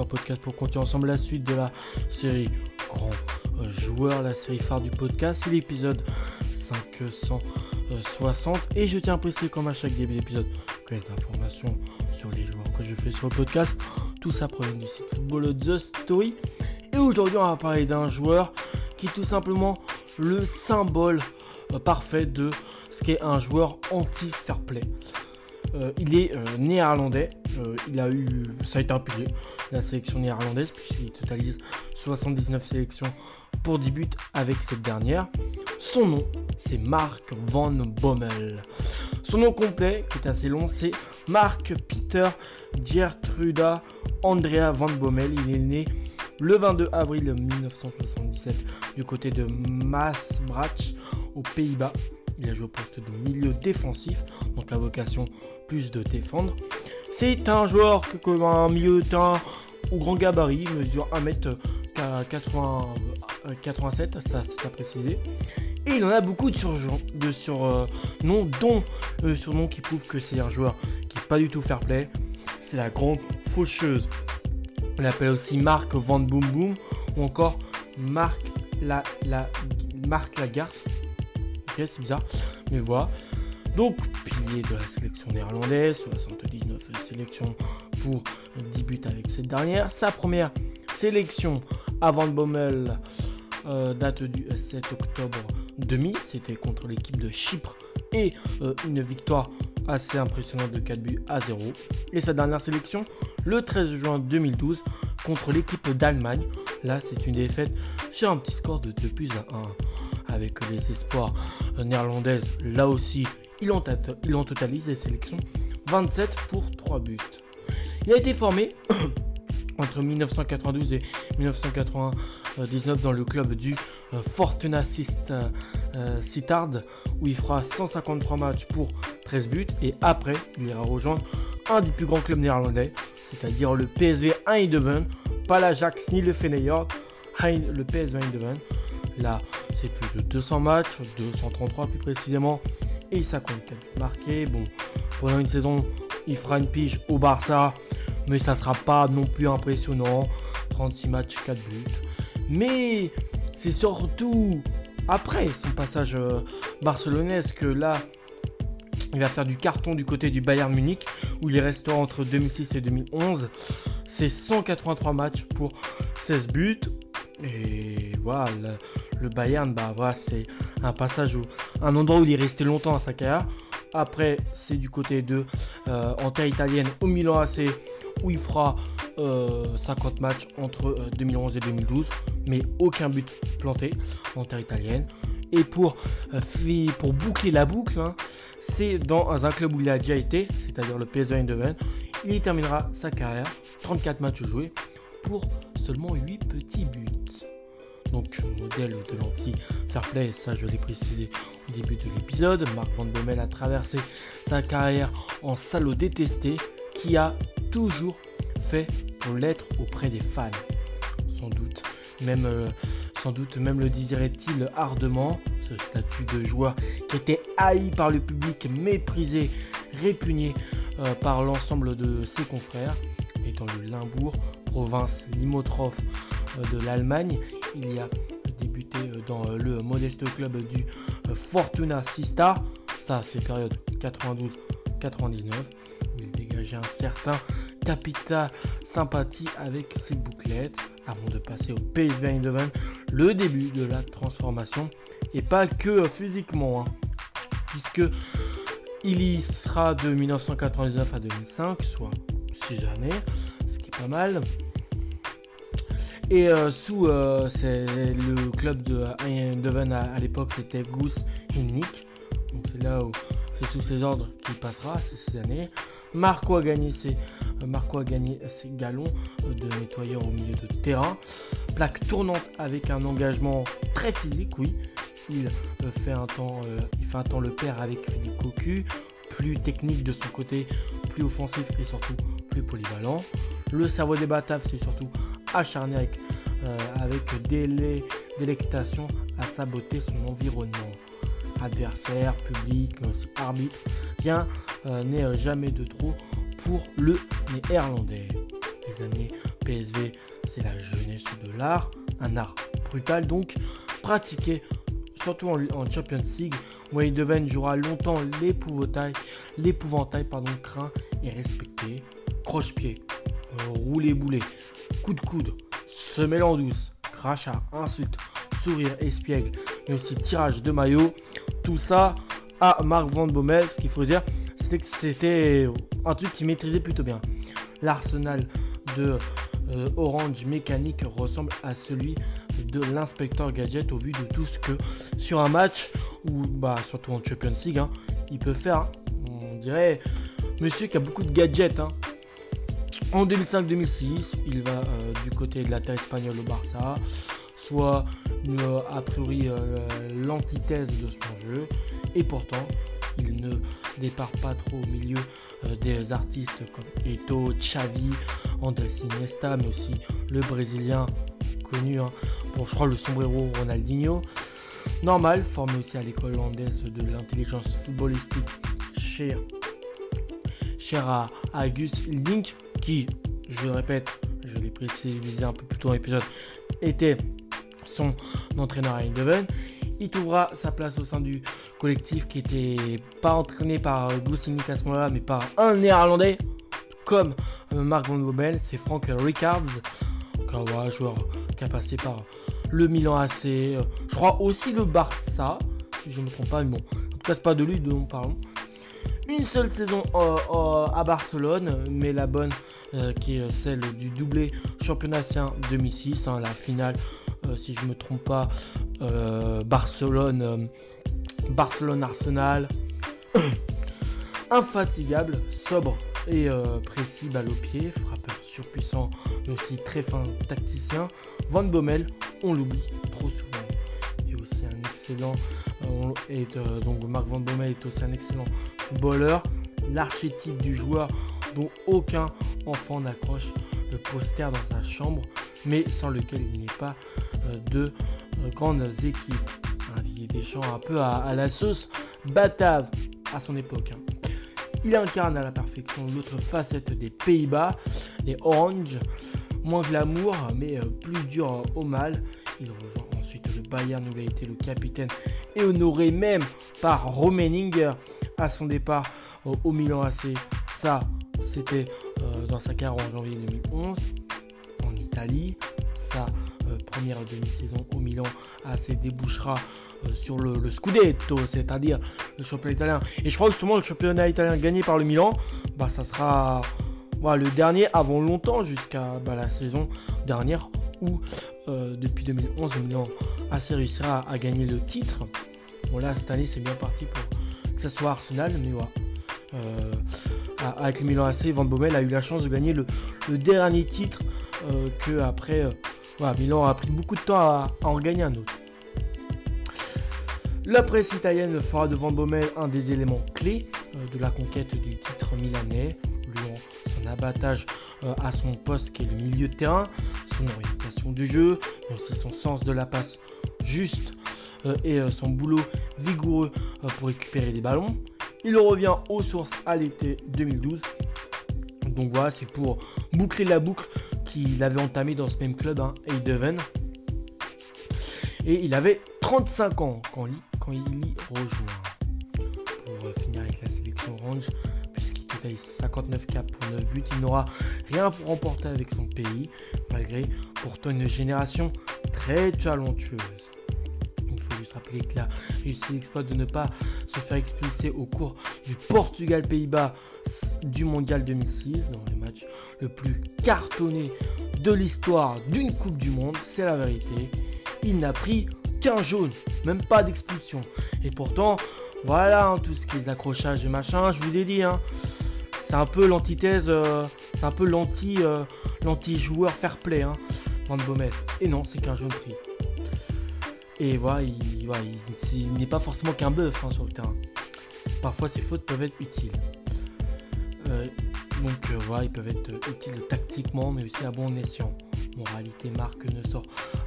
Podcast pour continuer ensemble la suite de la série Grand Joueur, la série phare du podcast. C'est l'épisode 560 et je tiens à préciser comme à chaque début d'épisode que les informations sur les joueurs que je fais sur le podcast, tout ça provient du site Football The Story. Et aujourd'hui on va parler d'un joueur qui est tout simplement le symbole euh, parfait de ce qu'est un joueur anti-fair play. Euh, il est euh, néerlandais. Euh, il a eu, ça a été un pilier, la sélection néerlandaise, puisqu'il totalise 79 sélections pour 10 buts avec cette dernière. Son nom, c'est Mark Van Bommel. Son nom complet, qui est assez long, c'est Mark Peter Gertruda Andrea Van Bommel. Il est né le 22 avril 1977 du côté de Maasbracht aux Pays-Bas. Il a joué au poste de milieu défensif, donc à vocation plus de défendre. C'est un joueur comme un milieu teint au grand gabarit, il mesure 1m87, ça c'est à préciser. Et il en a beaucoup de surnoms, de sur, dont euh, surnom qui prouve que c'est un joueur qui n'est pas du tout fair play. C'est la grande faucheuse. On l'appelle aussi Marc Van Boom Boom ou encore Marc la, la, Marc Lagarde. C'est bizarre, mais voilà. Donc, pilier de la sélection néerlandaise, 79 sélections pour 10 buts avec cette dernière. Sa première sélection avant de Bommel euh, date du 7 octobre 2000. C'était contre l'équipe de Chypre et euh, une victoire assez impressionnante de 4 buts à 0. Et sa dernière sélection le 13 juin 2012 contre l'équipe d'Allemagne. Là, c'est une défaite sur un petit score de 2 buts à 1 avec les espoirs néerlandaises. Là aussi, il en, totalise des sélections 27 pour 3 buts. Il a été formé entre 1992 et 1999 dans le club du euh, Fortuna euh, Sittard où il fera 153 matchs pour 13 buts et après il ira rejoindre un des plus grands clubs néerlandais, c'est-à-dire le PSV Eindhoven, pas l'Ajax ni le Feyenoord, le PSV Eindhoven. Là, c'est plus de 200 matchs, 233 plus précisément, et ça compte marqué. Bon, pendant une saison, il fera une pige au Barça, mais ça sera pas non plus impressionnant. 36 matchs, 4 buts. Mais c'est surtout après son passage euh, barcelonais que là, il va faire du carton du côté du Bayern Munich, où il restera entre 2006 et 2011. C'est 183 matchs pour 16 buts. Et voilà, le Bayern, bah c'est un passage où un endroit où il est resté longtemps à sa carrière. Après, c'est du côté de euh, en terre italienne au Milan AC où il fera 50 euh, matchs entre 2011 euh, et 2012, mais aucun but planté en terre italienne. Et pour, pour boucler la boucle, hein, c'est dans un club où il a déjà été, c'est-à-dire le PSV Eindhoven. Il terminera sa carrière, 34 matchs joués, pour seulement 8 petits buts donc modèle de l'anti-fair play, ça je l'ai précisé au début de l'épisode. Marc Van a traversé sa carrière en salaud détesté qui a toujours fait pour l'être auprès des fans. Sans doute, même, euh, sans doute même le désirait-il ardemment, ce statut de joueur qui était haï par le public, méprisé, répugné euh, par l'ensemble de ses confrères, étant le Limbourg, province limitrophe euh, de l'Allemagne. Il y a débuté euh, dans euh, le modeste club du Fortuna Sista. Ça, c'est période 92-99. Il dégageait un certain capital sympathie avec ses bouclettes avant de passer au PSV Eindhoven. Le début de la transformation et pas que physiquement, hein, puisque il y sera de 1999 à 2005, soit 6 années, ce qui est pas mal. Et euh, sous euh, le club de Eindhoven à, l'époque, c'était Goose Nick. Donc c'est là où c'est sous ses ordres qu'il passera ces, années. Marco a gagné ses, euh, Marco a gagné ses galons de nettoyeur au milieu de terrain. Plaque tournante avec un engagement très physique, oui. Il fait un temps, il fait un temps le père avec Philippe Cocu, plus technique de son côté, plus offensif et surtout plus polyvalent. Le cerveau des Bataves, c'est surtout acharné avec, euh, avec à saboter son environnement. Adversaire, public, aussi arbitre, rien euh, n'est jamais de trop pour le néerlandais. Les années PSV, c'est la jeunesse de l'art, un art brutal donc, pratiqué surtout en, Champions League, où Eindhoven jouera longtemps l'épouvantail, l'épouvantail pardon, craint et respecté. Croche-pied, euh, rouler boulet, coup de coude, se en douce, crachat, insulte, sourire, espiègle, mais aussi tirage de maillot. Tout ça à Marc Van Bommel. Ce qu'il faut dire, c'était que c'était un truc qu'il maîtrisait plutôt bien. L'arsenal de euh, Orange Mécanique ressemble à celui de l'inspecteur Gadget au vu de tout ce que sur un match ou bah surtout en Champions League hein, il peut faire. On dirait monsieur qui a beaucoup de gadgets. Hein. En 2005-2006, il va euh, du côté de la terre espagnole au Barça, soit euh, a priori l'antithèse de son jeu, et pourtant il ne départ pas trop au milieu des artistes comme Eto, Xavi, Andrés Iniesta, mais aussi le Brésilien connu hein. Bon, je crois le sombrero Ronaldinho. Normal, formé aussi à l'école hollandaise de l'intelligence footballistique cher, cher à, Auguste Hilding, qui, je le répète, je l'ai précisé un peu plus tôt dans l'épisode, était son entraîneur à Eindhoven. Il trouvera sa place au sein du collectif qui était pas entraîné par Gustinic à ce moment-là, mais par un néerlandais comme Marc Van Bommel, c'est Frank Rickards, un joueur qui a passé par le Milan AC, euh, je crois aussi le Barça, si je ne me trompe pas, mais bon, en tout cas, c'est pas de lui dont parlons. Une seule saison euh, euh, à Barcelone, mais la bonne qui est celle du doublé championnat 2006, hein, la finale, si je me trompe pas, Barcelone, Barcelone Arsenal. Infatigable, sobre et précis, balle au pied, frappeur surpuissant, mais aussi très fin tacticien. Van Bommel, on l'oublie trop souvent. Et aussi un excellent, euh, euh, donc Marc Van Bommel est aussi un excellent l'archétype du joueur dont aucun enfant n'accroche le poster dans sa chambre, mais sans lequel il n'est pas euh, de grandes équipes. Un des champs un peu à, la sauce batave à son époque. Hein. Il incarne à la perfection l'autre facette des Pays-Bas, les Orange, moins glamour mais euh, plus dur au mal. Il rejoint ensuite le Bayern où il a été le capitaine et honoré même par Romeninger à son départ au Milan AC. Ça, c'était euh, dans sa carrière en janvier 2011 en Italie. Sa euh, première demi-saison au Milan AC débouchera sur le, Scudetto, c'est-à-dire le championnat italien. Et je crois justement le championnat italien gagné par le Milan, bah ça sera le dernier avant longtemps jusqu'à bah, la saison dernière où euh, depuis 2011 le Milan assez réussira à, gagner le titre. Bon là cette année c'est bien parti pour que soit Arsenal, mais voilà. Euh, avec le Milan AC, Van Bommel a eu la chance de gagner le, dernier titre euh, que après Milan a pris beaucoup de temps à en gagner un autre. La presse italienne fera de Van Bommel un des éléments clés euh, de la conquête du titre milanais, louant son abattage euh, à son poste qui est le milieu de terrain, son orientation du jeu, son sens de la passe juste euh, et son boulot vigoureux pour récupérer des ballons. Il revient aux sources à l'été 2012. Donc voilà, c'est pour boucler la boucle qu'il avait entamée dans ce même club, hein. Et il avait 35 ans quand il y rejoint. Pour euh, finir avec la sélection orange, puisqu'il totalise 59 caps pour 9 buts, il n'aura rien pour remporter avec son pays, malgré pourtant une génération très talentueuse. Il faut juste rappeler qu'il a réussi l'exploit de ne pas se faire expulser au cours du Portugal-Pays-Bas du Mondial 2006, dans le match le plus cartonné de l'histoire d'une Coupe du Monde, c'est la vérité. Il n'a pris qu'un jaune, même pas d'expulsion. Et pourtant, voilà, hein, tout ce qui est accrochages et machin, je vous ai dit, hein, c'est un peu l'antithèse, euh, c'est un peu euh, l'anti-joueur fair play, hein, Van Bommel. Et non, c'est qu'un jaune pris. Et voilà, il, n'est pas forcément qu'un bœuf hein, sur le terrain. Parfois, ses fautes peuvent être utiles. Euh, donc voilà, ils peuvent être utiles tactiquement, mais aussi à bon escient. Moralité, Marc ne sort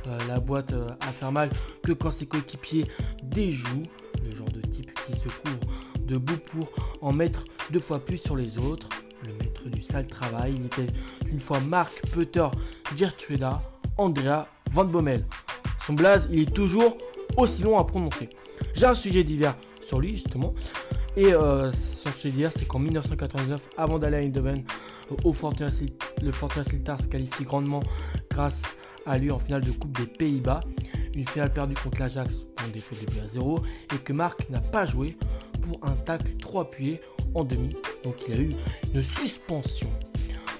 euh, la boîte euh, à faire mal que quand ses coéquipiers déjouent, le genre de type qui se couvre de bout pour en mettre deux fois plus sur les autres. le maître du sale travail. Il était une fois Marc Peter Gertruda Andrea Van Bommel. Son blaze, il est toujours aussi long à prononcer. J'ai un sujet divers sur lui, justement. Et euh, son sujet divers, c'est qu'en 1999, avant d'aller à Eindhoven, au Fortuna, le Fortuna Sittard se qualifie grandement grâce à lui en finale de Coupe des Pays-Bas. Une finale perdue contre l'Ajax en défaut de 2 à 0 et que Marc n'a pas joué pour un tacle trop appuyé en demi. Donc il a eu une suspension.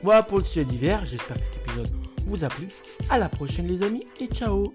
Voilà pour le sujet d'hiver. J'espère que cet épisode vous a plu. À la prochaine les amis et ciao